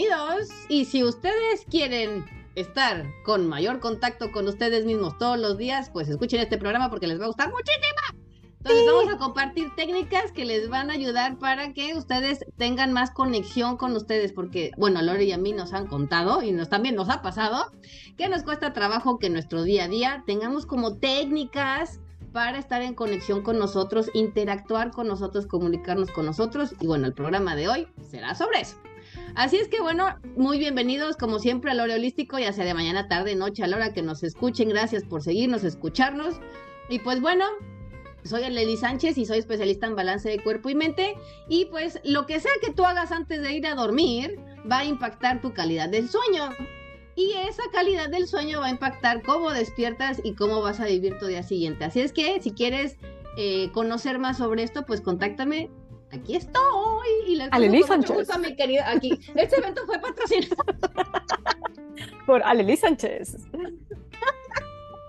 bienvenidos. Y si ustedes quieren estar con mayor contacto con ustedes mismos todos los días, pues escuchen este programa porque les va a gustar muchísimo. Entonces vamos a compartir técnicas que les van a ayudar para que ustedes tengan más conexión con ustedes, porque, bueno, Lore y a mí nos han contado y nos también nos ha pasado que nos cuesta trabajo que nuestro día a día tengamos como técnicas para estar en conexión con nosotros, interactuar con nosotros, comunicarnos con nosotros. Y bueno, el programa de hoy será sobre eso. Así es que bueno, muy bienvenidos como siempre a Lore Holístico, ya sea de mañana, tarde, noche, a la hora que nos escuchen. Gracias por seguirnos, escucharnos. Y pues bueno, soy Leli Sánchez y soy especialista en balance de cuerpo y mente. Y pues lo que sea que tú hagas antes de ir a dormir va a impactar tu calidad del sueño. Y esa calidad del sueño va a impactar cómo despiertas y cómo vas a vivir tu día siguiente. Así es que si quieres eh, conocer más sobre esto, pues contáctame. Aquí estoy. Y les Aleli Sánchez. mi querida. Aquí. Este evento fue patrocinado por Aleli Sánchez.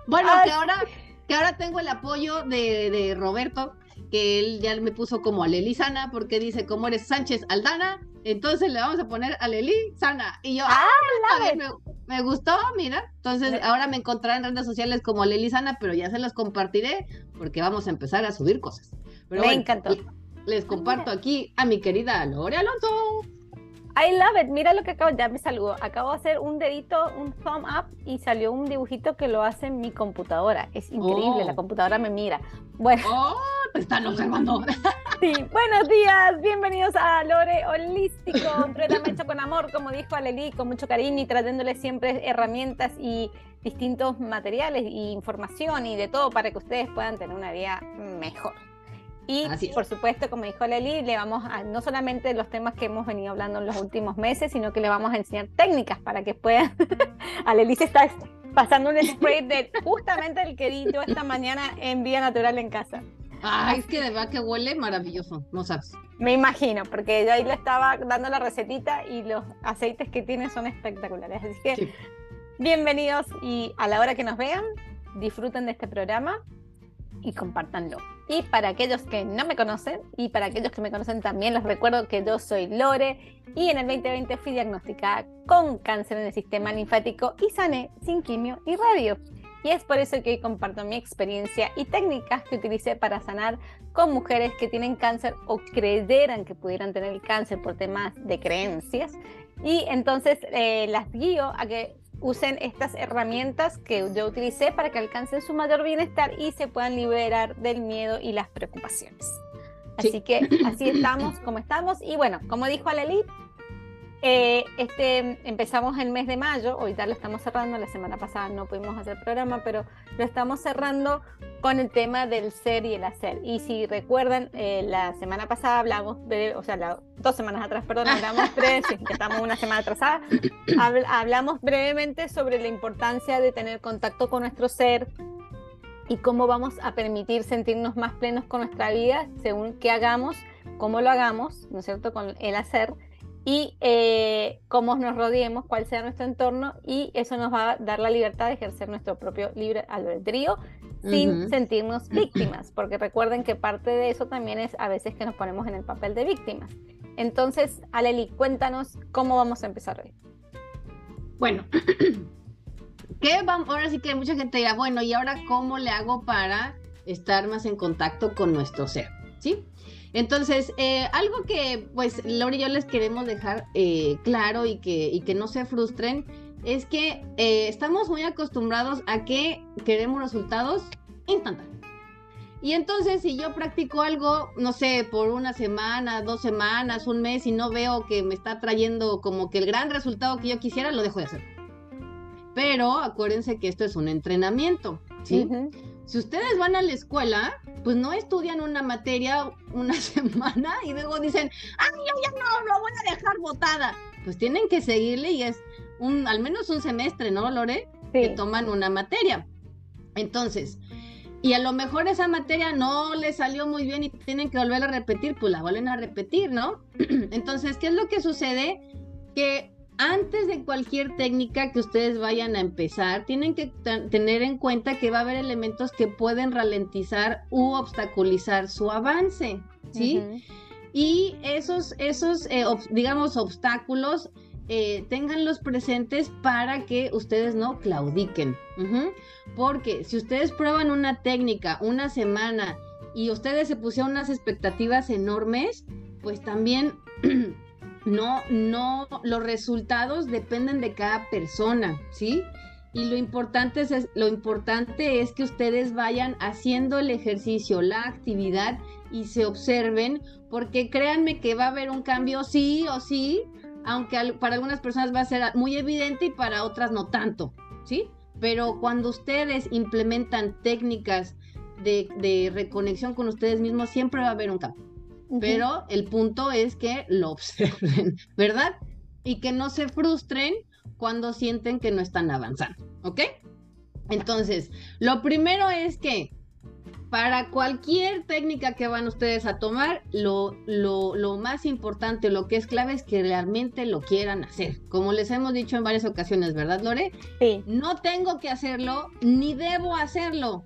Bueno, que ahora que ahora tengo el apoyo de, Roberto, que él ya me puso como Aleli Sana, porque dice, como eres Sánchez Aldana, entonces le vamos a poner Aleli Sana. Y yo, ah, ah me, gustó, mira. Entonces ahora me encontrarán en redes sociales como Aleli Sana, pero ya se los compartiré porque vamos a empezar a subir cosas. me encantó. Les comparto aquí a mi querida Lore Alonso. I love it. Mira lo que acabo, ya me saludó. Acabo de hacer un dedito, un thumb up y salió un dibujito que lo hace mi computadora. Es increíble, la oh. computadora me mira. Bueno. Oh, te están observando. Sí, buenos días, bienvenidos a Lore Holístico, completamente hecho con amor, como dijo Aleli, con mucho cariño y trayéndole siempre herramientas y distintos materiales y información y de todo para que ustedes puedan tener una vida mejor. Y por supuesto, como dijo Leli, le vamos a no solamente los temas que hemos venido hablando en los últimos meses, sino que le vamos a enseñar técnicas para que puedan. a Leli se está pasando un spray de justamente el que esta mañana en Vía Natural en casa. Ay, es que de verdad que huele maravilloso, no sabes. Me imagino, porque yo ahí le estaba dando la recetita y los aceites que tiene son espectaculares. Así que bienvenidos y a la hora que nos vean, disfruten de este programa y compártanlo. Y para aquellos que no me conocen y para aquellos que me conocen también, les recuerdo que yo soy Lore y en el 2020 fui diagnosticada con cáncer en el sistema linfático y sané sin quimio y radio. Y es por eso que hoy comparto mi experiencia y técnicas que utilicé para sanar con mujeres que tienen cáncer o creyeran que pudieran tener cáncer por temas de creencias. Y entonces eh, las guío a que usen estas herramientas que yo utilicé para que alcancen su mayor bienestar y se puedan liberar del miedo y las preocupaciones. Así que así estamos como estamos. Y bueno, como dijo Aleli, eh, este, empezamos el mes de mayo, ahorita lo estamos cerrando, la semana pasada no pudimos hacer programa, pero lo estamos cerrando con el tema del ser y el hacer. Y si recuerdan, eh, la semana pasada hablamos, o sea, dos semanas atrás, perdón, hablamos tres, estamos una semana atrasada, hablamos brevemente sobre la importancia de tener contacto con nuestro ser y cómo vamos a permitir sentirnos más plenos con nuestra vida según qué hagamos, cómo lo hagamos, ¿no es cierto?, con el hacer y eh, cómo nos rodeemos, cuál sea nuestro entorno y eso nos va a dar la libertad de ejercer nuestro propio libre albedrío sin sentirnos víctimas, porque recuerden que parte de eso también es a veces que nos ponemos en el papel de víctimas. Entonces, Aleli, cuéntanos cómo vamos a empezar hoy. Bueno, ¿qué vamos? ahora sí que mucha gente dirá, bueno, ¿y ahora cómo le hago para estar más en contacto con nuestro ser? ¿Sí? Entonces, eh, algo que pues Laura y yo les queremos dejar eh, claro y que, y que no se frustren es que eh, estamos muy acostumbrados a que queremos resultados instantáneos. Y entonces si yo practico algo, no sé, por una semana, dos semanas, un mes y no veo que me está trayendo como que el gran resultado que yo quisiera, lo dejo de hacer. Pero acuérdense que esto es un entrenamiento, ¿sí? Si ustedes van a la escuela, pues no estudian una materia una semana y luego dicen, ay, yo ya no, lo voy a dejar botada. Pues tienen que seguirle y es un, al menos un semestre, ¿no, Lore? Que toman una materia. Entonces, y a lo mejor esa materia no les salió muy bien y tienen que volver a repetir, pues la vuelven a repetir, ¿no? Entonces, ¿qué es lo que sucede? Que antes de cualquier técnica que ustedes vayan a empezar, tienen que tener en cuenta que va a haber elementos que pueden ralentizar u obstaculizar su avance, ¿sí? Y esos, esos eh, digamos, obstáculos eh, tenganlos presentes para que ustedes no claudiquen. Porque si ustedes prueban una técnica una semana y ustedes se pusieron unas expectativas enormes, pues también no, no, los resultados dependen de cada persona, ¿sí? Y lo importante es, lo importante es que ustedes vayan haciendo el ejercicio, la actividad y se observen, porque créanme que va a haber un cambio sí o sí, aunque para algunas personas va a ser muy evidente y para otras no tanto, ¿sí? Pero cuando ustedes implementan técnicas de, reconexión con ustedes mismos, siempre va a haber un cambio. Pero el punto es que lo observen, ¿verdad? Y que no se frustren cuando sienten que no están avanzando, ¿ok? Entonces, lo primero es que para cualquier técnica que van ustedes a tomar, lo, lo, lo, más importante, lo que es clave es que realmente lo quieran hacer. Como les hemos dicho en varias ocasiones, ¿verdad, Lore? Sí. No tengo que hacerlo, ni debo hacerlo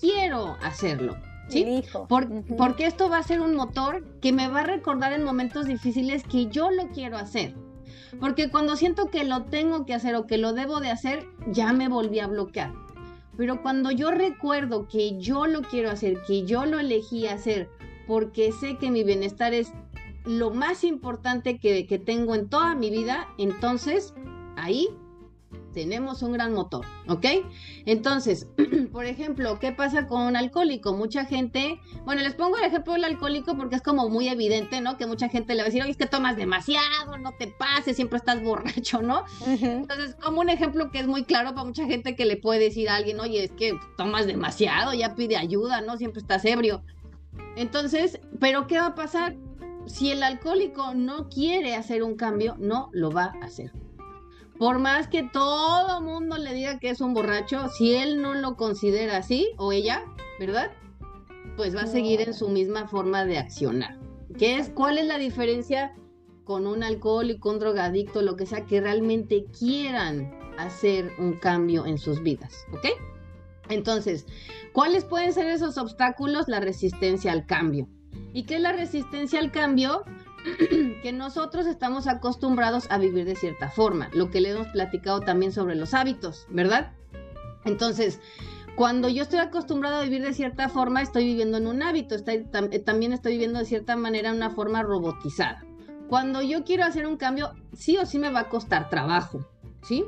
quiero hacerlo. ¿Sí? Porque esto va a ser un motor que me va a recordar en momentos difíciles que yo lo quiero hacer. Porque cuando siento que lo tengo que hacer o que lo debo de hacer, ya me volví a bloquear. Pero cuando yo recuerdo que yo lo quiero hacer, que yo lo elegí hacer, porque sé que mi bienestar es lo más importante que, que tengo en toda mi vida, entonces ahí tenemos un gran motor, ¿ok? Entonces, por ejemplo, ¿qué pasa con un alcohólico? Mucha gente, bueno, les pongo el ejemplo del alcohólico porque es como muy evidente, ¿no? Que mucha gente le va a decir, oye, es que tomas demasiado, no te pases, siempre estás borracho, ¿no? Entonces, como un ejemplo que es muy claro para mucha gente que le puede decir a alguien, oye, es que tomas demasiado, ya pide ayuda, ¿no? Siempre estás ebrio. Entonces, ¿pero qué va a pasar? Si el alcohólico no quiere hacer un cambio, no lo va a hacer. Por más que todo mundo le diga que es un borracho, si él no lo considera así, o ella, ¿verdad? Pues va a seguir en su misma forma de accionar. ¿Qué es? ¿Cuál es la diferencia con un alcohólico, un drogadicto, lo que sea, que realmente quieran hacer un cambio en sus vidas? ¿Ok? Entonces, ¿cuáles pueden ser esos obstáculos? La resistencia al cambio. ¿Y qué es la resistencia al cambio? que nosotros estamos acostumbrados a vivir de cierta forma, lo que le hemos platicado también sobre los hábitos, ¿verdad? Entonces, cuando yo estoy acostumbrado a vivir de cierta forma, estoy viviendo en un hábito, eh, también estoy viviendo de cierta manera una forma robotizada. Cuando yo quiero hacer un cambio, sí o sí me va a costar trabajo, ¿sí?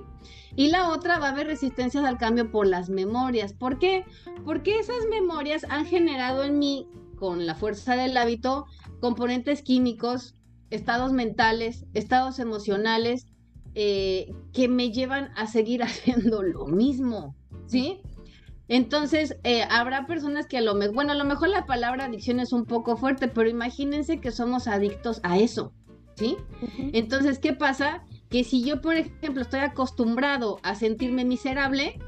Y la otra va a haber resistencias al cambio por las memorias. ¿Por qué? Porque esas memorias han generado en mí, con la fuerza del hábito, componentes químicos, estados mentales, estados emocionales eh, que me llevan a seguir haciendo lo mismo, ¿sí? Entonces, eh, habrá personas que a lo mejor, bueno, a lo mejor la palabra adicción es un poco fuerte, pero imagínense que somos adictos a eso, ¿sí? Entonces, ¿qué pasa? Que si yo, por ejemplo, estoy acostumbrado a sentirme miserable,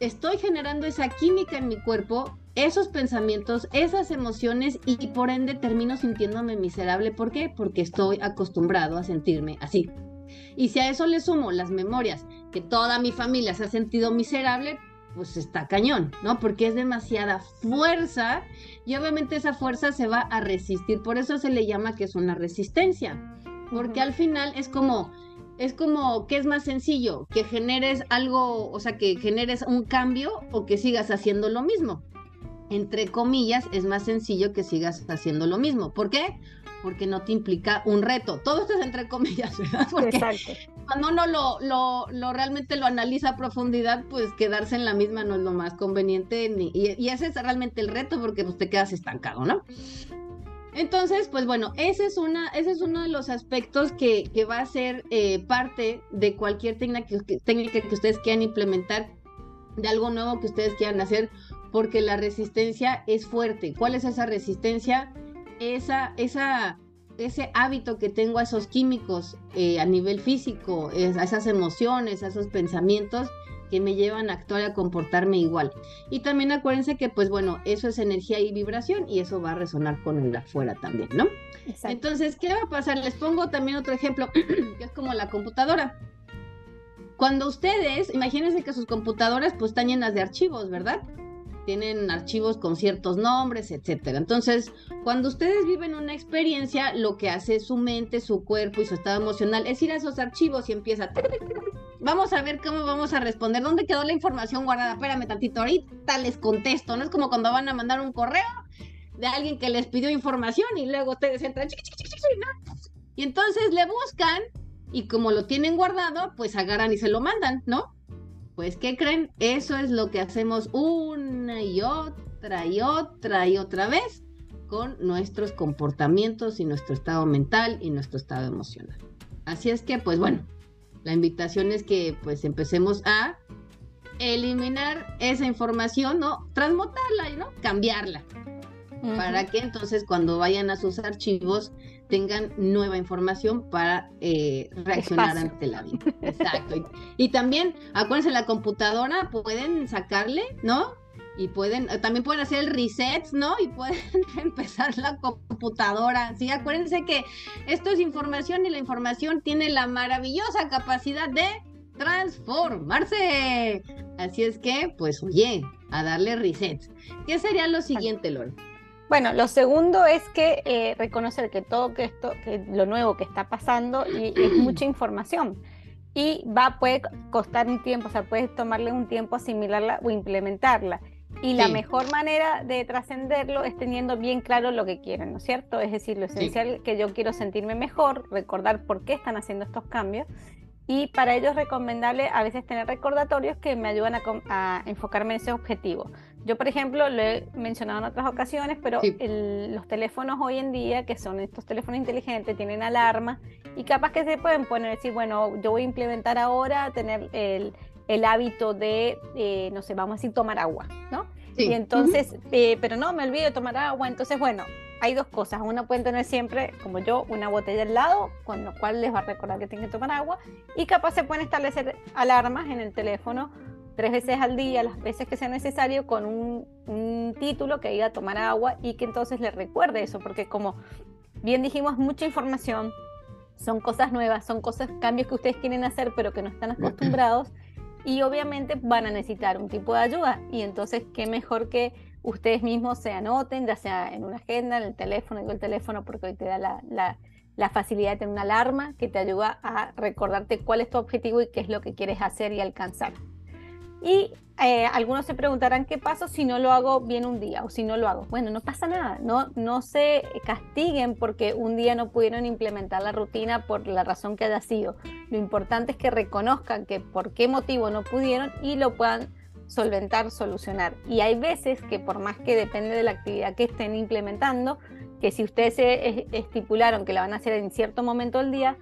estoy generando esa química en mi cuerpo esos pensamientos, esas emociones y por ende termino sintiéndome miserable. ¿Por qué? Porque estoy acostumbrado a sentirme así. Y si a eso le sumo las memorias, que toda mi familia se ha sentido miserable, pues está cañón, ¿no? Porque es demasiada fuerza y obviamente esa fuerza se va a resistir. Por eso se le llama que es una resistencia. Porque al final es como, es como, ¿qué es más sencillo? Que generes algo, o sea, que generes un cambio o que sigas haciendo lo mismo entre comillas, es más sencillo que sigas haciendo lo mismo. ¿Por qué? Porque no te implica un reto. Todo esto es entre comillas, ¿verdad? Porque cuando uno lo, lo, realmente lo analiza a profundidad, pues quedarse en la misma no es lo más conveniente. Ni, y, ese es realmente el reto porque pues, te quedas estancado, ¿no? Entonces, pues bueno, ese es, una, ese es uno de los aspectos que, que va a ser eh, parte de cualquier técnica que, técnica que ustedes quieran implementar, de algo nuevo que ustedes quieran hacer porque la resistencia es fuerte. ¿Cuál es esa resistencia? Esa, esa, ese hábito que tengo a esos químicos eh, a nivel físico, a esas emociones, a esos pensamientos que me llevan a actuar y a comportarme igual. Y también acuérdense que, pues bueno, eso es energía y vibración y eso va a resonar con el afuera también, ¿no? Entonces, ¿qué va a pasar? Les pongo también otro ejemplo, que es como la computadora. Cuando ustedes, imagínense que sus computadoras pues están llenas de archivos, ¿verdad? Tienen archivos con ciertos nombres, etcétera. Entonces, cuando ustedes viven una experiencia, lo que hace su mente, su cuerpo y su estado emocional es ir a esos archivos y empieza. Vamos a ver cómo vamos a responder. ¿Dónde quedó la información guardada? Espérame tantito, ahorita les contesto. No es como cuando van a mandar un correo de alguien que les pidió información y luego ustedes entran. Y entonces le buscan y como lo tienen guardado, pues agarran y se lo mandan, ¿no? Pues, ¿qué creen? Eso es lo que hacemos una y otra y otra y otra vez con nuestros comportamientos y nuestro estado mental y nuestro estado emocional. Así es que, pues bueno, la invitación es que pues empecemos a eliminar esa información, ¿no? Transmutarla, ¿no? Cambiarla. Para que entonces cuando vayan a sus archivos tengan nueva información para eh, reaccionar ante la vida. Exacto. Y, también, acuérdense, la computadora pueden sacarle, ¿no? Y pueden, también pueden hacer el reset, ¿no? Y pueden empezar la computadora. Sí, acuérdense que esto es información y la información tiene la maravillosa capacidad de transformarse. Así es que, pues, oye, a darle reset. ¿Qué sería lo siguiente, Lore? Bueno, lo segundo es que eh, reconocer que todo que esto, que lo nuevo que está pasando y, es mucha información y va puede costar un tiempo, o sea, puedes tomarle un tiempo asimilarla o implementarla. Y la mejor manera de trascenderlo es teniendo bien claro lo que quieren, ¿no es cierto? Es decir, lo esencial que yo quiero sentirme mejor, recordar por qué están haciendo estos cambios y para ello es recomendable a veces tener recordatorios que me ayudan a, enfocarme en ese objetivo. Yo, por ejemplo, lo he mencionado en otras ocasiones, pero los teléfonos hoy en día, que son estos teléfonos inteligentes, tienen alarma y capaz que se pueden poner, decir, bueno, yo voy a implementar ahora tener el, el hábito de, eh, no sé, vamos a decir, tomar agua, ¿no? Y entonces, eh, pero no, me olvido de tomar agua, entonces, bueno, hay dos cosas. Una pueden tener siempre, como yo, una botella al lado, con lo cual les va a recordar que tienen que tomar agua. Y capaz se pueden establecer alarmas en el teléfono tres veces al día, las veces que sea necesario, con un, un título que diga tomar agua y que entonces les recuerde eso, porque como bien dijimos, mucha información, son cosas nuevas, son cosas, cambios que ustedes quieren hacer, pero que no están acostumbrados. Y obviamente van a necesitar un tipo de ayuda. Y entonces, qué mejor que ustedes mismos se anoten, ya sea en una agenda, en el teléfono, digo el teléfono porque hoy te da la, facilidad de tener una alarma que te ayuda a recordarte cuál es tu objetivo y qué es lo que quieres hacer y alcanzar. Y eh, algunos se preguntarán qué pasa si no lo hago bien un día o si no lo hago. Bueno, no pasa nada, no, no se castiguen porque un día no pudieron implementar la rutina por la razón que haya sido. Lo importante es que reconozcan que por qué motivo no pudieron y lo puedan solventar, solucionar. Y hay veces que por más que depende de la actividad que estén implementando, que si ustedes se estipularon que la van a hacer en cierto momento del día,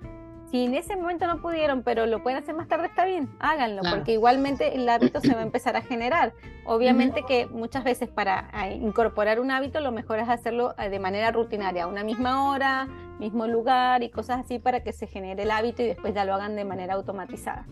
si en ese momento no pudieron, pero lo pueden hacer más tarde, está bien, háganlo, porque igualmente el hábito se va a empezar a generar. Obviamente que muchas veces para eh, incorporar un hábito lo mejor es hacerlo eh, de manera rutinaria, a una misma hora, mismo lugar y cosas así para que se genere el hábito y después ya lo hagan de manera automatizada.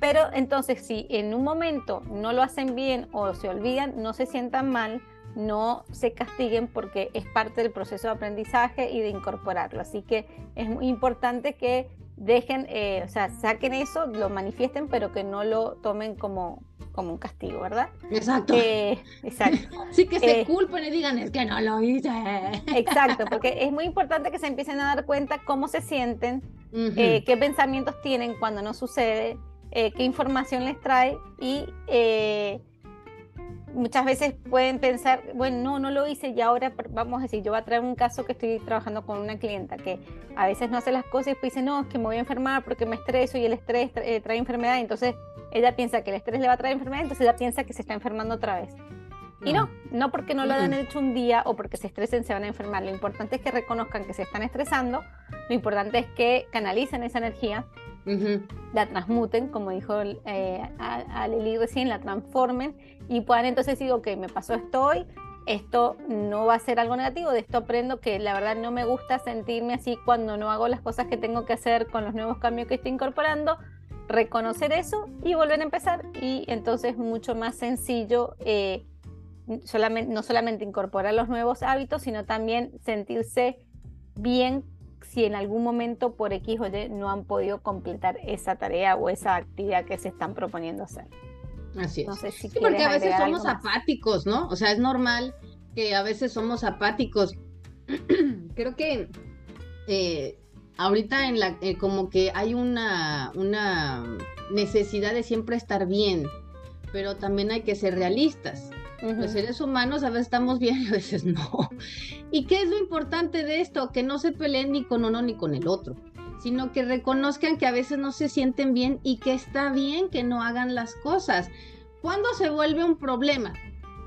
Pero entonces si en un momento no lo hacen bien o se olvidan, no se sientan mal, no se castiguen porque es parte del proceso de aprendizaje y de incorporarlo. Así que es muy importante que dejen, eh, o sea, saquen eso, lo manifiesten, pero que no lo tomen como, como un castigo, ¿verdad? Exacto. Eh, exacto. Sí, que se eh, culpen y digan, es que no lo hice. Exacto, porque es muy importante que se empiecen a dar cuenta cómo se sienten, qué pensamientos tienen cuando no sucede, qué información les trae y muchas veces pueden pensar, bueno, no, no lo hice y ahora vamos a decir, yo voy a traer un caso que estoy trabajando con una clienta que a veces no hace las cosas y después dice, no, es que me voy a enfermar porque me estreso y el estrés eh, trae enfermedad, y entonces ella piensa que el estrés le va a traer enfermedad, entonces ella piensa que se está enfermando otra vez. Y no, no porque no lo hayan hecho un día o porque se estresen se van a enfermar. Lo importante es que reconozcan que se están estresando, lo importante es que canalicen esa energía. La transmuten, como dijo eh, a, Lili recién, la transformen y puedan entonces decir, ok, me pasó esto hoy, esto no va a ser algo negativo, de esto aprendo que la verdad no me gusta sentirme así cuando no hago las cosas que tengo que hacer con los nuevos cambios que estoy incorporando, reconocer eso y volver a empezar. Y entonces mucho más sencillo. Eh, solamente, no solamente incorporar los nuevos hábitos, sino también sentirse bien si en algún momento por X o Y no han podido completar esa tarea o esa actividad que se están proponiendo hacer. Así es. sí, porque a veces somos apáticos, ¿no? O sea, es normal que a veces somos apáticos. Creo que eh, ahorita en la, eh, como que hay una, una necesidad de siempre estar bien, pero también hay que ser realistas. Los seres humanos a veces estamos bien y a veces no. ¿Y qué es lo importante de esto? Que no se peleen ni con uno ni con el otro, sino que reconozcan que a veces no se sienten bien y que está bien que no hagan las cosas. ¿Cuándo se vuelve un problema?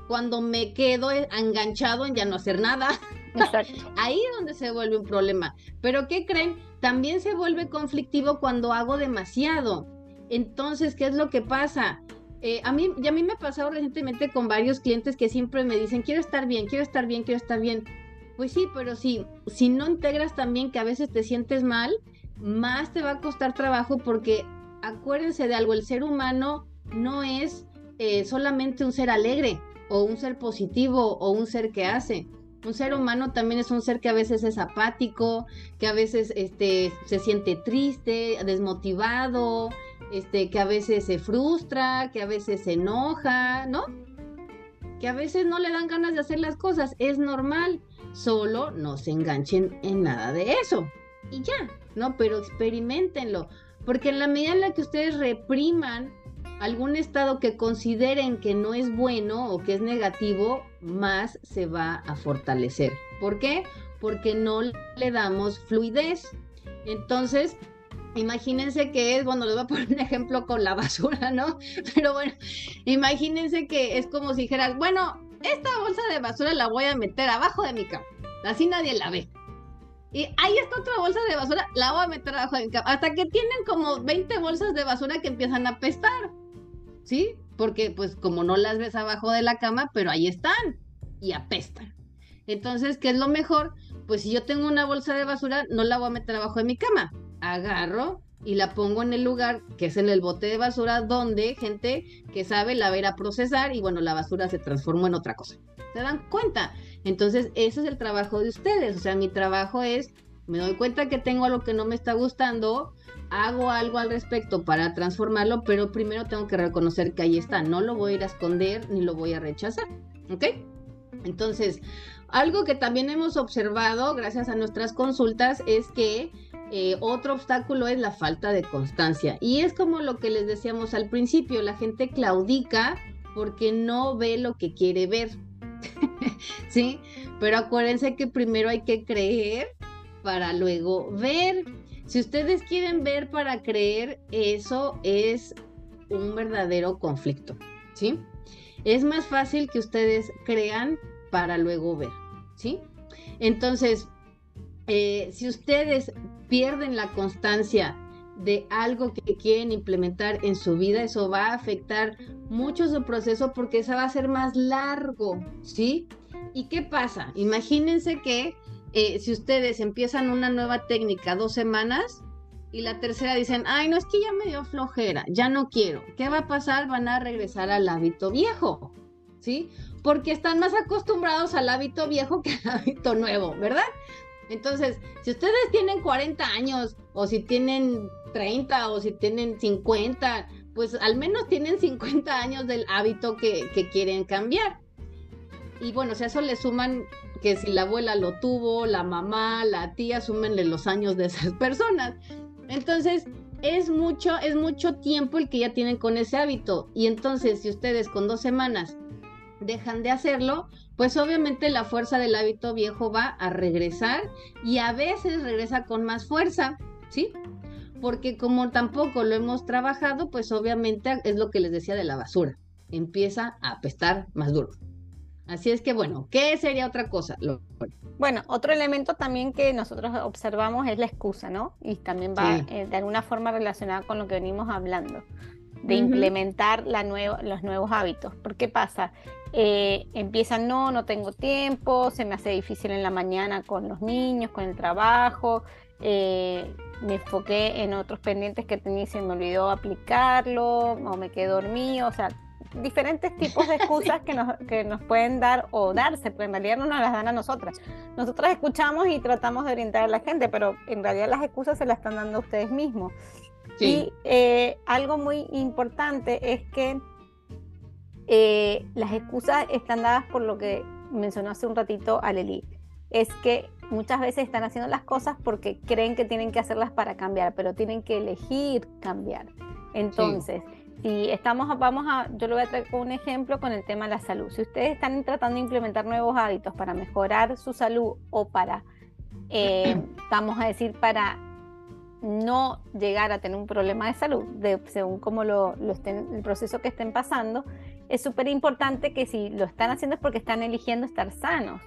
Cuando me quedo enganchado en ya no hacer nada. Ahí es donde se vuelve un problema. Pero ¿qué creen? También se vuelve conflictivo cuando hago demasiado. Entonces, ¿qué es lo que pasa? Eh, a mí, y a mí me ha pasado recientemente con varios clientes que siempre me dicen, quiero estar bien, quiero estar bien, quiero estar bien. Pues sí, pero si, si no integras también que a veces te sientes mal, más te va a costar trabajo porque acuérdense de algo, el ser humano no es eh, solamente un ser alegre o un ser positivo o un ser que hace. Un ser humano también es un ser que a veces es apático, que a veces este, se siente triste, desmotivado, este, que a veces se frustra, que a veces se enoja, ¿no? Que a veces no le dan ganas de hacer las cosas, es normal, solo no se enganchen en nada de eso. Y ya, ¿no? Pero experimentenlo, porque en la medida en la que ustedes repriman algún estado que consideren que no es bueno o que es negativo, más se va a fortalecer. ¿Por qué? Porque no le damos fluidez. Entonces, Imagínense que es, bueno, les voy a poner un ejemplo con la basura, ¿no? Pero bueno, imagínense que es como si dijeras, bueno, esta bolsa de basura la voy a meter abajo de mi cama, así nadie la ve. Y ahí está otra bolsa de basura, la voy a meter abajo de mi cama, hasta que tienen como 20 bolsas de basura que empiezan a apestar, ¿sí? Porque pues como no las ves abajo de la cama, pero ahí están y apestan. Entonces, ¿qué es lo mejor? Pues si yo tengo una bolsa de basura, no la voy a meter abajo de mi cama, agarro y la pongo en el lugar que es en el bote de basura donde gente que sabe la va a a procesar y bueno, la basura se transformó en otra cosa. ¿Se dan cuenta? Entonces, ese es el trabajo de ustedes. O sea, mi trabajo es, me doy cuenta que tengo algo que no me está gustando, hago algo al respecto para transformarlo, pero primero tengo que reconocer que ahí está. No lo voy a ir a esconder ni lo voy a rechazar. ¿Ok? Entonces, algo que también hemos observado gracias a nuestras consultas es que eh, otro obstáculo es la falta de constancia. Y es como lo que les decíamos al principio, la gente claudica porque no ve lo que quiere ver. ¿Sí? Pero acuérdense que primero hay que creer para luego ver. Si ustedes quieren ver para creer, eso es un verdadero conflicto. ¿Sí? Es más fácil que ustedes crean para luego ver. ¿Sí? Entonces, eh, si ustedes pierden la constancia de algo que quieren implementar en su vida, eso va a afectar mucho su proceso porque eso va a ser más largo, ¿sí? ¿Y qué pasa? Imagínense que eh, si ustedes empiezan una nueva técnica dos semanas y la tercera dicen, ay, no es que ya me dio flojera, ya no quiero. ¿Qué va a pasar? Van a regresar al hábito viejo, ¿sí? Porque están más acostumbrados al hábito viejo que al hábito nuevo, ¿verdad? Entonces, si ustedes tienen 40 años o si tienen 30 o si tienen 50, pues al menos tienen 50 años del hábito que, quieren cambiar. Y bueno, si a eso le suman que si la abuela lo tuvo, la mamá, la tía, súmenle los años de esas personas. Entonces, es mucho, es mucho tiempo el que ya tienen con ese hábito. Y entonces, si ustedes con dos semanas dejan de hacerlo, pues obviamente la fuerza del hábito viejo va a regresar y a veces regresa con más fuerza, ¿sí? Porque como tampoco lo hemos trabajado, pues obviamente es lo que les decía de la basura, empieza a apestar más duro. Así es que bueno, ¿qué sería otra cosa? Bueno, otro elemento también que nosotros observamos es la excusa, ¿no? Y también va eh, de alguna forma relacionada con lo que venimos hablando de implementar la los nuevos hábitos. ¿Por qué pasa? Eh, empiezan, no, no tengo tiempo, se me hace difícil en la mañana con los niños, con el trabajo, eh, me enfoqué en otros pendientes que tenía y se me olvidó aplicarlo, o me quedé dormido, o sea, diferentes tipos de excusas que, nos, que nos pueden dar o darse, pero en realidad no nos las dan a nosotras. Nosotras escuchamos y tratamos de orientar a la gente, pero en realidad las excusas se las están dando ustedes mismos. Y eh, algo muy importante es que eh, las excusas están dadas por lo que mencionó hace un ratito Aleli. Es que muchas veces están haciendo las cosas porque creen que tienen que hacerlas para cambiar, pero tienen que elegir cambiar. Entonces, si estamos, vamos a, yo lo voy a traer con un ejemplo con el tema de la salud. Si ustedes están tratando de implementar nuevos hábitos para mejorar su salud o para, eh, vamos a decir, para no llegar a tener un problema de salud, según como lo, estén, el proceso que estén pasando, es súper importante que si lo están haciendo es porque están eligiendo estar sanos.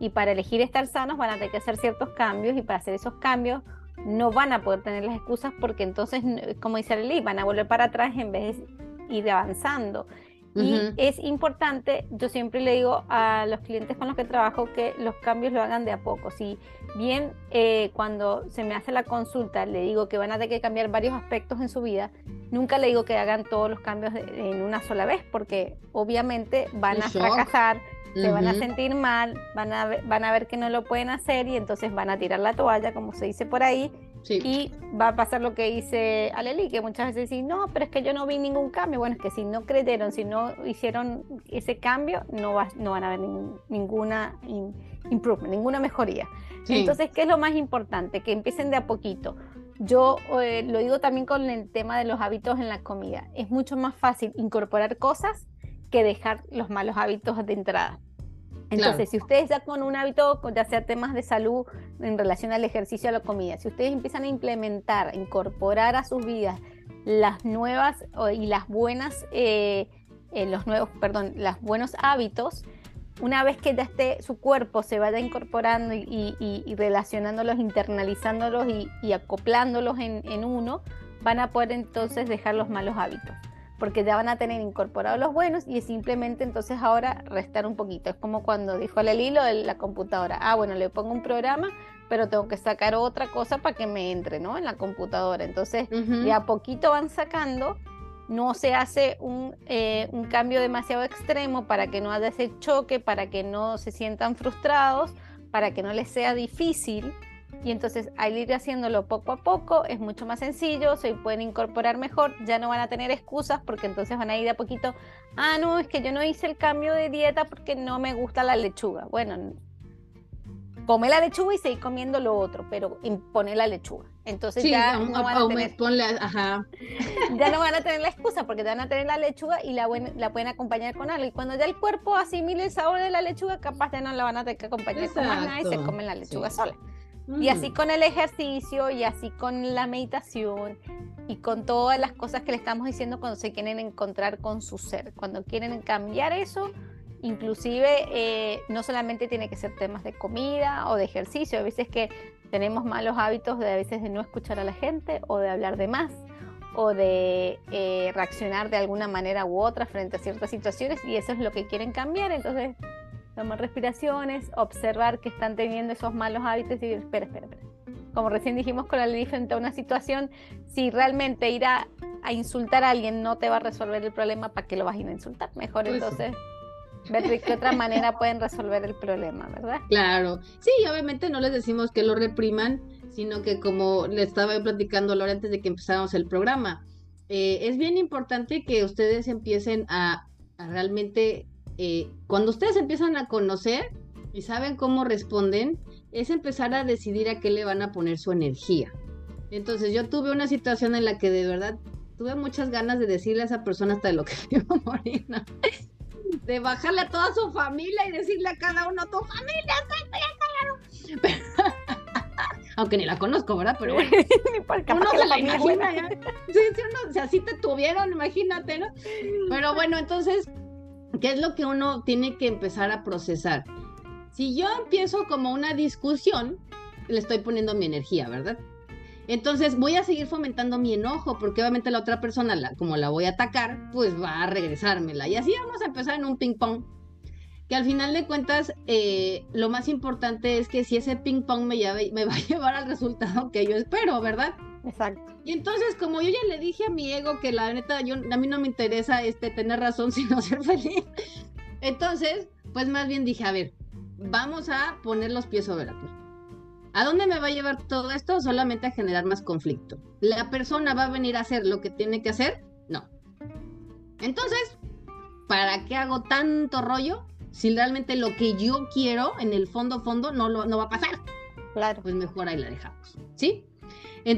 Y para elegir estar sanos van a tener que hacer ciertos cambios y para hacer esos cambios no van a poder tener las excusas porque entonces, como dice Lili, van a volver para atrás en vez de ir avanzando. Y es importante, yo siempre le digo a los clientes con los que trabajo que los cambios lo hagan de a poco. Si bien eh, cuando se me hace la consulta le digo que van a tener que cambiar varios aspectos en su vida, nunca le digo que hagan todos los cambios en una sola vez, porque obviamente van a fracasar, se van a sentir mal, van a, van a ver que no lo pueden hacer y entonces van a tirar la toalla, como se dice por ahí, y va a pasar lo que dice Aleli, que muchas veces dicen, no, pero es que yo no vi ningún cambio. Bueno, es que si no creyeron, si no hicieron ese cambio, no, va, no van a ver ninguna improvement, ninguna mejoría. Entonces, ¿qué es lo más importante? Que empiecen de a poquito. Yo eh, lo digo también con el tema de los hábitos en la comida. Es mucho más fácil incorporar cosas que dejar los malos hábitos de entrada. Entonces, si ustedes ya con un hábito, ya sea temas de salud en relación al ejercicio, a la comida, si ustedes empiezan a implementar, incorporar a sus vidas las nuevas y las buenas, eh, eh, los nuevos, perdón, los buenos hábitos, una vez que ya esté su cuerpo se vaya incorporando y, relacionándolos, internalizándolos y, acoplándolos en uno, van a poder entonces dejar los malos hábitos porque ya van a tener incorporados los buenos y es simplemente entonces ahora restar un poquito. Es como cuando dijo el hilo de la computadora, ah, bueno, le pongo un programa, pero tengo que sacar otra cosa para que me entre, ¿no? En la computadora. Entonces, de a poquito van sacando, no se hace un, eh, un cambio demasiado extremo para que no haya ese choque, para que no se sientan frustrados, para que no les sea difícil y entonces al ir haciéndolo poco a poco es mucho más sencillo, se pueden incorporar mejor, ya no van a tener excusas porque entonces van a ir de a poquito, ah, no, es que yo no hice el cambio de dieta porque no me gusta la lechuga. Bueno, come la lechuga y seguir comiendo lo otro, pero impone la lechuga. Entonces ya, no van a tener, ya no van a tener la excusa porque van a tener la lechuga y la, la pueden acompañar con algo. Y cuando ya el cuerpo asimile el sabor de la lechuga, capaz ya no la van a tener que acompañar con más nada y se comen la lechuga sola. Y así mm. con el ejercicio y así con la meditación y con todas las cosas que le estamos diciendo cuando se quieren encontrar con su ser, cuando quieren cambiar eso, inclusive eh, no solamente tiene que ser temas de comida o de ejercicio, a veces que tenemos malos hábitos de a veces de no escuchar a la gente o de hablar de más o de eh, reaccionar de alguna manera u otra frente a ciertas situaciones y eso es lo que quieren cambiar, entonces tomar respiraciones, observar que están teniendo esos malos hábitos y decir, espera, espera, espera. Como recién dijimos con la ley frente a una situación, si realmente ir a, insultar a alguien no te va a resolver el problema, ¿para qué lo vas a ir a insultar? Mejor pues entonces ver de qué otra manera pueden resolver el problema, ¿verdad? Claro, sí, obviamente no les decimos que lo repriman, sino que como le estaba platicando Laura antes de que empezáramos el programa, eh, es bien importante que ustedes empiecen a, a realmente eh, cuando ustedes empiezan a conocer y saben cómo responden, es empezar a decidir a qué le van a poner su energía. Entonces yo tuve una situación en la que de verdad tuve muchas ganas de decirle a esa persona hasta de lo que iba a morir, De bajarle a toda su familia y decirle a cada uno, tu familia está Aunque ni la conozco, ¿verdad? Pero bueno. uno se la, imagina ya. Sí, sí, uno, o sea, así te tuvieron, imagínate, ¿no? Pero bueno, entonces ¿Qué es lo que uno tiene que empezar a procesar? Si yo empiezo como una discusión, le estoy poniendo mi energía, ¿verdad? Entonces voy a seguir fomentando mi enojo, porque obviamente la otra persona, como la voy a atacar, pues va a regresármela. Y así vamos a empezar en un ping pong. Que al final de cuentas, eh, lo más importante es que si ese ping pong me, me va a llevar al resultado que yo espero, ¿verdad? Exacto. Y entonces, como yo ya le dije a mi ego que la neta, yo, a mí no me interesa este, tener razón, sino ser feliz. Entonces, pues más bien dije, a ver, vamos a poner los pies sobre la tierra. ¿A dónde me va a llevar todo esto? Solamente a generar más conflicto. ¿La persona va a venir a hacer lo que tiene que hacer? No. Entonces, ¿para qué hago tanto rollo si realmente lo que yo quiero en el fondo, fondo, no, lo, no va a pasar? Claro. Pues mejor ahí la dejamos, ¿sí?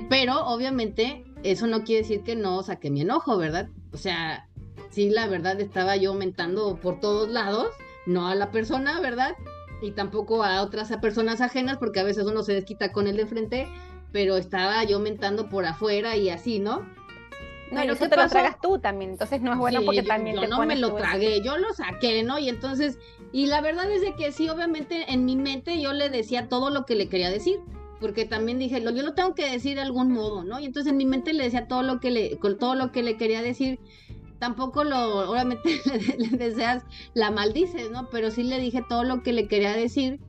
Pero obviamente eso no quiere decir que no saque mi enojo, ¿verdad? O sea, sí, la verdad estaba yo aumentando por todos lados, no a la persona, ¿verdad? Y tampoco a otras personas ajenas, porque a veces uno se desquita con el de frente, pero estaba yo aumentando por afuera y así, ¿no? No, y eso te lo tragas tú también, entonces no es bueno porque también yo no me lo tragué, yo lo saqué, ¿no? Y entonces, y la verdad es de que sí, obviamente en mi mente yo le decía todo lo que le quería decir, porque también dije, yo lo tengo que decir de algún modo, ¿no? Y entonces en mi mente le decía todo lo que le, con todo lo que le quería decir, tampoco lo, obviamente le, deseas, la maldices, ¿no? Pero sí le dije todo lo que le quería decir,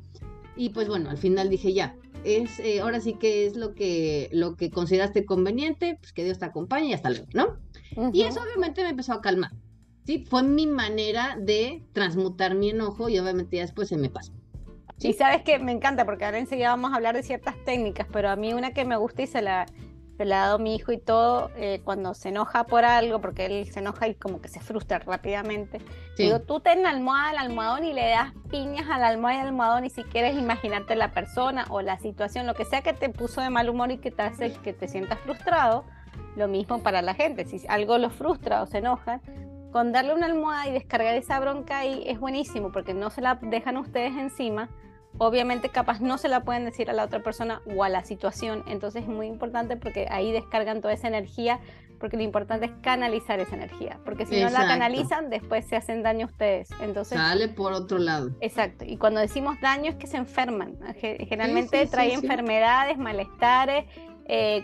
y pues bueno, al final dije ya, es, eh, ahora sí que es lo que, lo que consideraste conveniente, pues que Dios te acompañe y hasta luego, ¿no? Y eso obviamente me empezó a calmar. Sí, fue mi manera de transmutar mi enojo y obviamente ya después se me pasó. Y sabes que me encanta porque ahora enseguida vamos a hablar de ciertas técnicas, pero a mí una que me gusta y se la, se la ha dado mi hijo y todo, eh, cuando se enoja por algo, porque él se enoja y como que se frustra rápidamente. Digo, tú ten la almohada al almohadón y le das piñas a la almohada y al almohadón y si quieres imaginarte la persona o la situación, lo que sea que te puso de mal humor y que te hace que te sientas frustrado, lo mismo para la gente. Si algo los frustra o se enoja, con darle una almohada y descargar esa bronca ahí es buenísimo porque no se la dejan ustedes encima obviamente capaz no se la pueden decir a la otra persona o a la situación, entonces es muy importante porque ahí descargan toda esa energía, porque lo importante es canalizar esa energía, porque si no la canalizan, después se hacen daño a ustedes. Entonces sale por otro lado. Exacto, y cuando decimos daño es que se enferman, generalmente trae enfermedades, malestares, eh,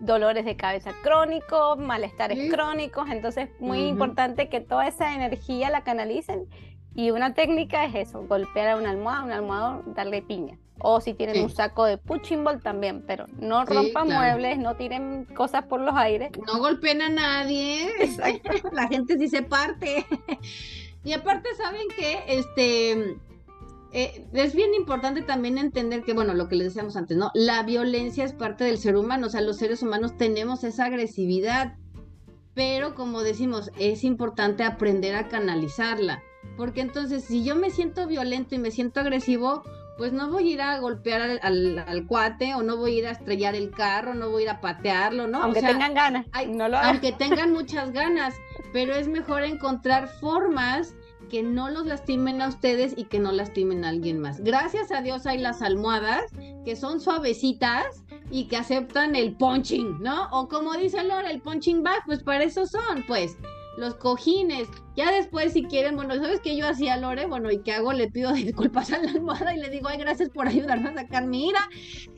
dolores de cabeza crónicos, malestares crónicos, entonces es muy importante que toda esa energía la canalicen y una técnica es eso, golpear a una almohada, un almohador, darle piña. O si tienen un saco de punching ball también, pero no rompan muebles, no tiren cosas por los aires. No golpeen a nadie, la gente sí se parte. y aparte saben que este eh, es bien importante también entender que, bueno, lo que les decíamos antes, ¿no? La violencia es parte del ser humano, o sea, los seres humanos tenemos esa agresividad, pero como decimos, es importante aprender a canalizarla porque entonces, si yo me siento violento y me siento agresivo, pues no voy a ir a golpear al, cuate o no voy a ir a estrellar el carro, no voy a ir a patearlo, ¿no? Aunque tengan ganas, no lo Aunque tengan muchas ganas, pero es mejor encontrar formas que no los lastimen a ustedes y que no lastimen a alguien más. Gracias a Dios hay las almohadas que son suavecitas y que aceptan el punching, ¿no? O como dice Laura, el punching bag, pues para eso son, pues los cojines. Ya después, si quieren, bueno, ¿sabes qué yo hacía, Lore? Bueno, ¿y qué hago? Le pido disculpas a la almohada y le digo, ay, gracias por ayudarme a sacar mi ira.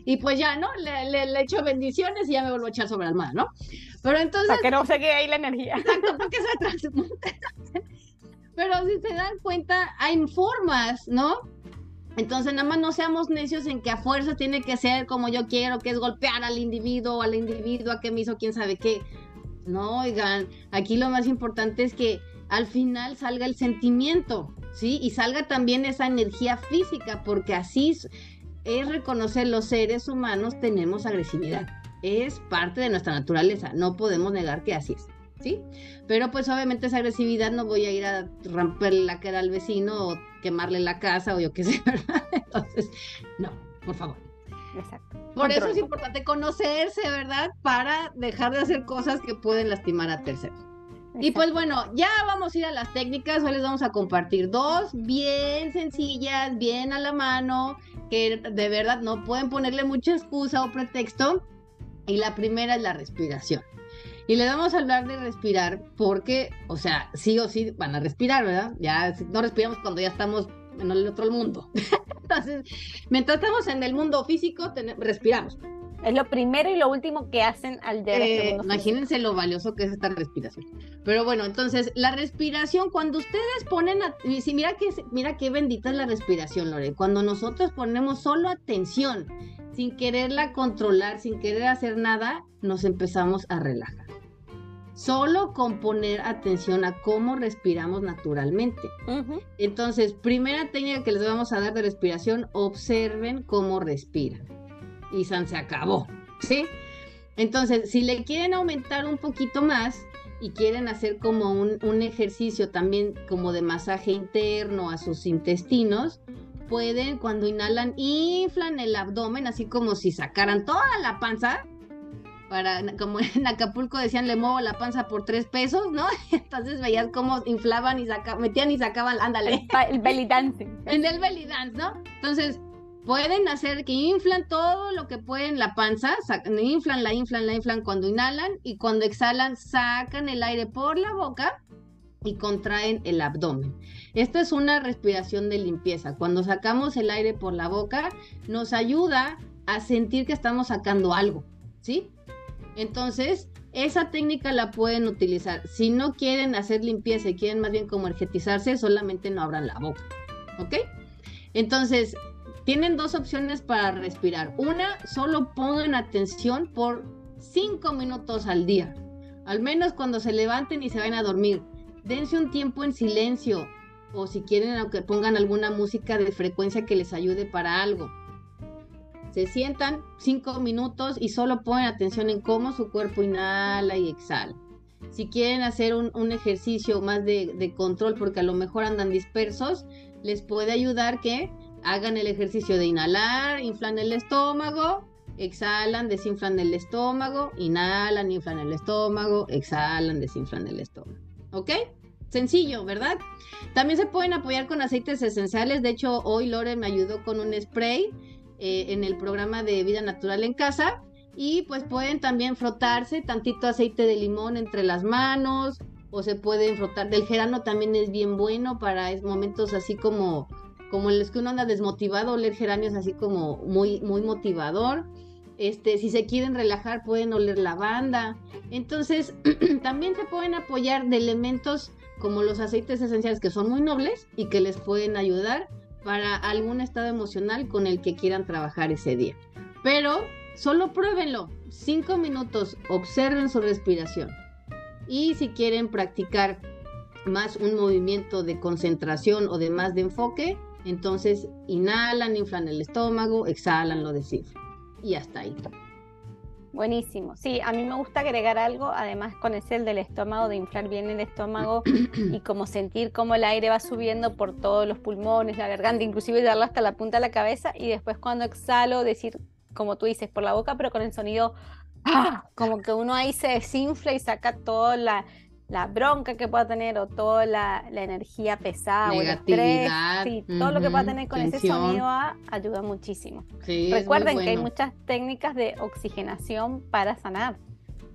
Y pues ya, ¿no? Le, le, echo bendiciones y ya me vuelvo a echar sobre la almohada, ¿no? Pero entonces... Para que no se quede ahí la energía. Exacto, para que se transmute. Pero si se dan cuenta, hay formas, ¿no? Entonces, nada más no seamos necios en que a fuerza tiene que ser como yo quiero, que es golpear al individuo o al individuo a que me hizo quién sabe qué. No, oigan, aquí lo más importante es que al final salga el sentimiento, ¿sí? Y salga también esa energía física, porque así es, reconocer los seres humanos tenemos agresividad. Es parte de nuestra naturaleza, no podemos negar que así es, ¿sí? Pero pues obviamente esa agresividad no voy a ir a romperle la cara al vecino o quemarle la casa o yo qué sé, ¿verdad? Entonces, no, por favor. Exacto. Por eso es importante conocerse, ¿verdad? Para dejar de hacer cosas que pueden lastimar a terceros. Y pues bueno, ya vamos a ir a las técnicas. Hoy les vamos a compartir dos bien sencillas, bien a la mano, que de verdad no pueden ponerle mucha excusa o pretexto. Y la primera es la respiración. Y le vamos a hablar de respirar porque, o sea, sí o sí van a respirar, ¿verdad? Ya no respiramos cuando ya estamos en el otro mundo. Entonces, mientras estamos en el mundo físico, respiramos. Es lo primero y lo último que hacen al llegar este eh, Imagínense lo valioso que es esta respiración. Pero bueno, entonces, la respiración, cuando ustedes ponen, a, mira que, mira qué bendita es la respiración, Lore. Cuando nosotros ponemos solo atención, sin quererla controlar, sin querer hacer nada, nos empezamos a relajar solo con poner atención a cómo respiramos naturalmente. Entonces, primera técnica que les vamos a dar de respiración, observen cómo respiran. Y San se acabó, ¿sí? Entonces, si le quieren aumentar un poquito más, y quieren hacer como un, un ejercicio también como de masaje interno a sus intestinos, pueden cuando inhalan inflan el abdomen así como si sacaran toda la panza para, como en Acapulco decían, le muevo la panza por tres pesos, ¿no? Entonces veías cómo inflaban y sacaban, metían y sacaban, ándale. El, belly dancing. En el belly dance, ¿no? Entonces, pueden hacer que inflan todo lo que pueden la panza, inflan, la inflan, la inflan cuando inhalan y cuando exhalan sacan el aire por la boca y contraen el abdomen. Esta es una respiración de limpieza. Cuando sacamos el aire por la boca, nos ayuda a sentir que estamos sacando algo, ¿sí? Entonces, esa técnica la pueden utilizar. Si no quieren hacer limpieza y quieren más bien como energetizarse, solamente no abran la boca. ¿Ok? Entonces, tienen dos opciones para respirar. Una, solo pongan atención por cinco minutos al día. Al menos cuando se levanten y se vayan a dormir. Dense un tiempo en silencio. O si quieren, aunque pongan alguna música de frecuencia que les ayude para algo se sientan cinco minutos y solo ponen atención en cómo su cuerpo inhala y exhala. Si quieren hacer un, ejercicio más de, control porque a lo mejor andan dispersos, les puede ayudar que hagan el ejercicio de inhalar, inflan el estómago, exhalan, desinflan el estómago, inhalan, inflan el estómago, exhalan, desinflan el estómago. ¿Ok? Sencillo, ¿verdad? También se pueden apoyar con aceites esenciales. De hecho, hoy Lore me ayudó con un spray eh, en el programa de Vida Natural en Casa. Y pues pueden también frotarse tantito aceite de limón entre las manos o se pueden frotar. Del gerano también es bien bueno para momentos así como, como en los que uno anda desmotivado. Oler geranio es así como muy, muy motivador. Este, si se quieren relajar pueden oler lavanda. Entonces también se pueden apoyar de elementos como los aceites esenciales que son muy nobles y que les pueden ayudar para algún estado emocional con el que quieran trabajar ese día. Pero solo pruébenlo, cinco minutos, observen su respiración. Y si quieren practicar más un movimiento de concentración o de más de enfoque, entonces inhalan, inflan el estómago, exhalan, lo descifran. Y hasta ahí. Buenísimo. Sí, a mí me gusta agregar algo, además con ese el del estómago, de inflar bien el estómago y como sentir cómo el aire va subiendo por todos los pulmones, la garganta, inclusive darlo hasta la punta de la cabeza y después cuando exhalo decir, como tú dices, por la boca, pero con el sonido, ¡ah! como que uno ahí se desinfla y saca toda la, la bronca que pueda tener o toda la, energía pesada o el estrés, todo lo que pueda tener con ese sonido ayuda muchísimo. Recuerden que hay muchas técnicas de oxigenación para sanar.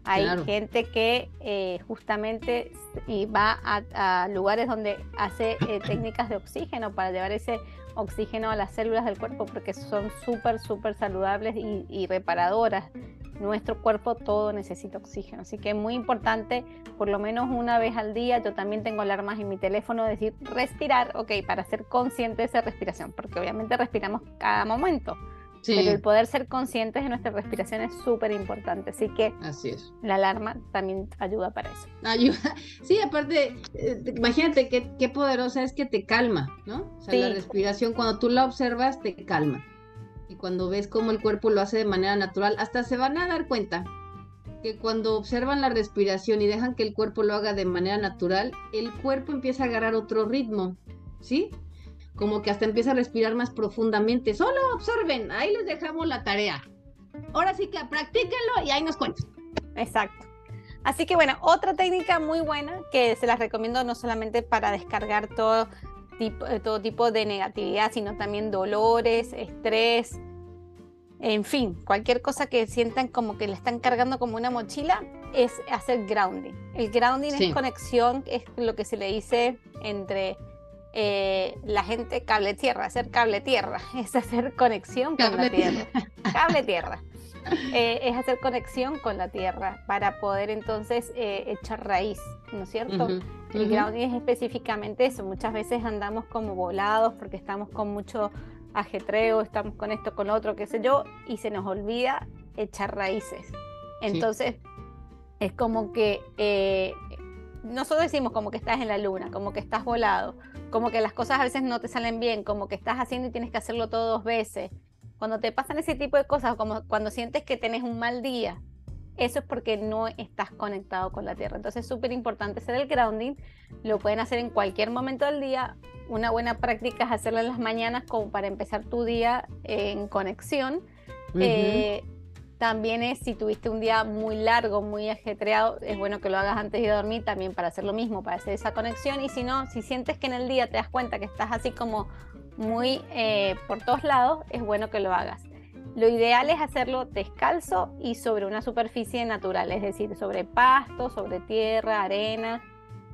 Hay gente que eh, justamente y va a, lugares donde hace eh, técnicas de oxígeno para llevar ese oxígeno a las células del cuerpo porque son súper, súper saludables y reparadoras nuestro cuerpo todo necesita oxígeno. Así que es muy importante, por lo menos una vez al día, yo también tengo alarmas en mi teléfono, decir respirar, ok, para ser consciente de esa respiración, porque obviamente respiramos cada momento. Pero el poder ser conscientes de nuestra respiración es súper importante. Así que Así es. la alarma también ayuda para eso. Ayuda. Sí, aparte, eh, imagínate qué, qué, poderosa es que te calma, ¿no? O sea, la respiración, cuando tú la observas, te calma y cuando ves cómo el cuerpo lo hace de manera natural, hasta se van a dar cuenta que cuando observan la respiración y dejan que el cuerpo lo haga de manera natural, el cuerpo empieza a agarrar otro ritmo, ¿sí? Como que hasta empieza a respirar más profundamente. Solo observen, ahí les dejamos la tarea. Ahora sí que practíquenlo y ahí nos cuentan. Exacto. Así que bueno, otra técnica muy buena que se las recomiendo no solamente para descargar todo tipo, eh, todo tipo de negatividad, sino también dolores, estrés, en fin, cualquier cosa que sientan como que le están cargando como una mochila, es hacer grounding. El grounding es conexión, es lo que se le dice entre eh, la gente cable tierra, hacer cable tierra, es hacer conexión con la tierra. Cable tierra. Eh, es hacer conexión con la tierra para poder entonces echar raíz, ¿no es cierto? El grounding es específicamente eso. Muchas veces andamos como volados porque estamos con mucho ajetreo, estamos con esto, con otro, qué sé yo, y se nos olvida echar raíces. Entonces, es como que eh, nosotros decimos como que estás en la luna, como que estás volado, como que las cosas a veces no te salen bien, como que estás haciendo y tienes que hacerlo todo dos veces. Cuando te pasan ese tipo de cosas, como cuando sientes que tenés un mal día, eso es porque no estás conectado con la tierra. Entonces es súper importante hacer el grounding. Lo pueden hacer en cualquier momento del día. Una buena práctica es hacerlo en las mañanas como para empezar tu día en conexión. Eh, también es si tuviste un día muy largo, muy ajetreado, es bueno que lo hagas antes de dormir también para hacer lo mismo, para hacer esa conexión. Y si no, si sientes que en el día te das cuenta que estás así como muy eh, por todos lados, es bueno que lo hagas. Lo ideal es hacerlo descalzo y sobre una superficie natural, es decir, sobre pasto, sobre tierra, arena,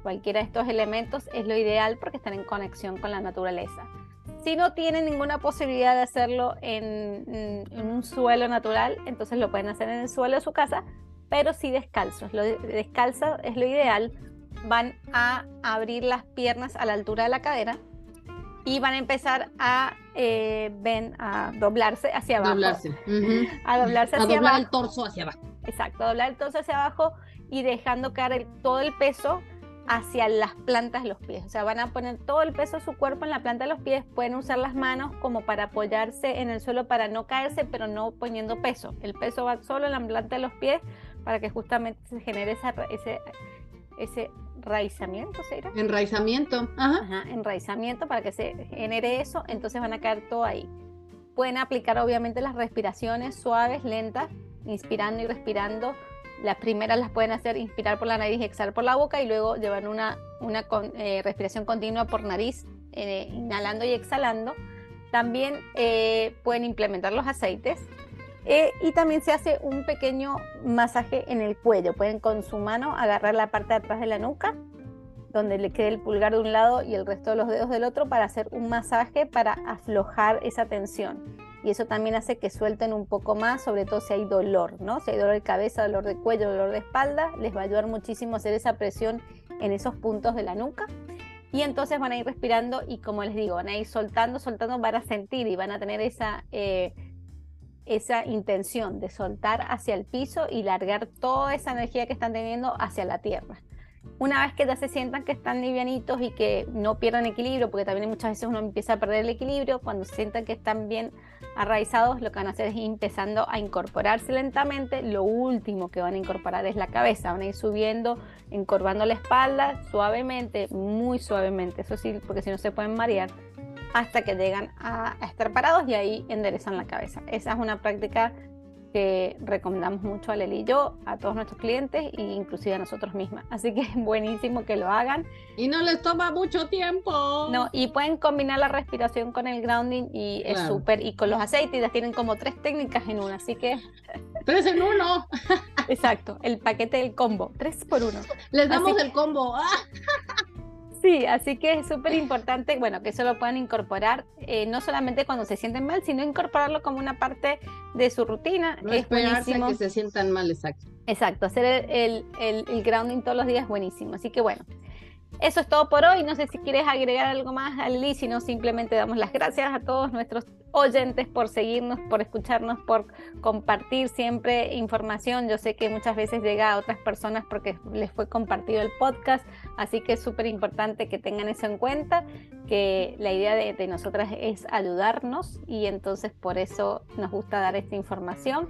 cualquiera de estos elementos es lo ideal porque están en conexión con la naturaleza. Si no tienen ninguna posibilidad de hacerlo en, un suelo natural, entonces lo pueden hacer en el suelo de su casa, pero sí descalzos. Lo descalzo es lo ideal. Van a abrir las piernas a la altura de la cadera y van a empezar a, eh, ven, a doblarse hacia abajo. Doblarse. A doblarse hacia a doblar el torso hacia abajo. Exacto, doblar el torso hacia abajo y dejando caer todo el peso hacia las plantas de los pies. O sea, van a poner todo el peso de su cuerpo en la planta de los pies. Pueden usar las manos como para apoyarse en el suelo para no caerse, pero no poniendo peso. El peso va solo en la planta de los pies para que justamente se genere esa, ese, ese enraizamiento, ¿será? Enraizamiento, ajá. enraizamiento para que se genere eso, entonces van a caer todo ahí. Pueden aplicar obviamente las respiraciones suaves, lentas, inspirando y respirando. Las primeras las pueden hacer inspirar por la nariz y exhalar por la boca y luego llevar una, una eh, respiración continua por nariz, eh, inhalando y exhalando. También eh, pueden implementar los aceites eh, y también se hace un pequeño masaje en el cuello. Pueden con su mano agarrar la parte de atrás de la nuca, donde le quede el pulgar de un lado y el resto de los dedos del otro, para hacer un masaje para aflojar esa tensión. Y eso también hace que suelten un poco más, sobre todo si hay dolor, ¿no? Si hay dolor de cabeza, dolor de cuello, dolor de espalda, les va a ayudar muchísimo hacer esa presión en esos puntos de la nuca. Y entonces van a ir respirando y como les digo, van a ir soltando, soltando, van a sentir y van a tener esa... Eh, esa intención de soltar hacia el piso y largar toda esa energía que están teniendo hacia la tierra. Una vez que ya se sientan que están livianitos y que no pierdan equilibrio, porque también muchas veces uno empieza a perder el equilibrio, cuando se sientan que están bien arraizados, lo que van a hacer es ir empezando a incorporarse lentamente. Lo último que van a incorporar es la cabeza, van a ir subiendo, encorvando la espalda suavemente, muy suavemente, eso sí, porque si no se pueden marear hasta que llegan a, estar parados y ahí enderezan la cabeza. Esa es una práctica que recomendamos mucho a Leli y yo, a todos nuestros clientes e inclusive a nosotros mismas. Así que es buenísimo que lo hagan. Y no les toma mucho tiempo. No, y pueden combinar la respiración con el grounding y es súper. Y con los aceites, ya tienen como tres técnicas en una, así que. Tres en uno. Exacto, el paquete del combo, tres por uno. Les damos el combo. Sí, así que es súper importante, bueno, que eso lo puedan incorporar, eh, no solamente cuando se sienten mal, sino incorporarlo como una parte de su rutina. No es buenísimo. que se sientan mal, exacto. Exacto, hacer el, el, el, grounding todos los días es buenísimo. Así que bueno, eso es todo por hoy. No sé si quieres agregar algo más, Ali, si no, simplemente damos las gracias a todos nuestros oyentes por seguirnos, por escucharnos, por compartir siempre información. Yo sé que muchas veces llega a otras personas porque les fue compartido el podcast, así que es súper importante que tengan eso en cuenta, que la idea de, de nosotras es ayudarnos y entonces por eso nos gusta dar esta información.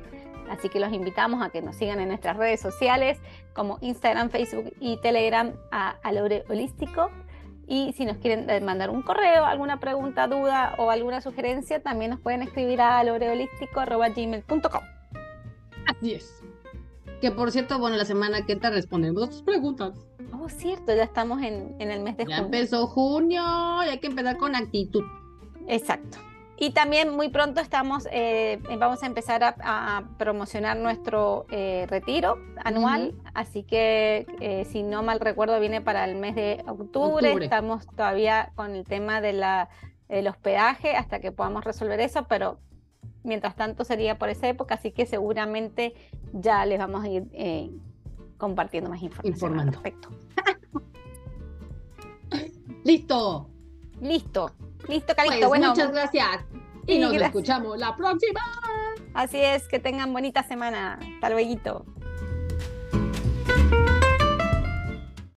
Así que los invitamos a que nos sigan en nuestras redes sociales como Instagram, Facebook y Telegram a Alore Holístico. Y si nos quieren eh, mandar un correo, alguna pregunta, duda o alguna sugerencia, también nos pueden escribir a aloreholístico.gmail.com. Así es. Que por cierto, bueno, la semana que entra respondemos tus preguntas. Oh, cierto, ya estamos en, en el mes de junio. Ya empezó junio y hay que empezar con actitud. Exacto. Y también muy pronto estamos, eh, vamos a empezar a, promocionar nuestro eh, retiro anual, así que eh, si no mal recuerdo viene para el mes de octubre. estamos todavía con el tema de la, del hospedaje hasta que podamos resolver eso, pero mientras tanto sería por esa época, así que seguramente ya les vamos a ir compartiendo más información al respecto. Listo. Listo. Listo, Calixto. Pues, bueno, muchas gracias. Y, nos escuchamos la próxima. Así es, que tengan bonita semana. Hasta luego.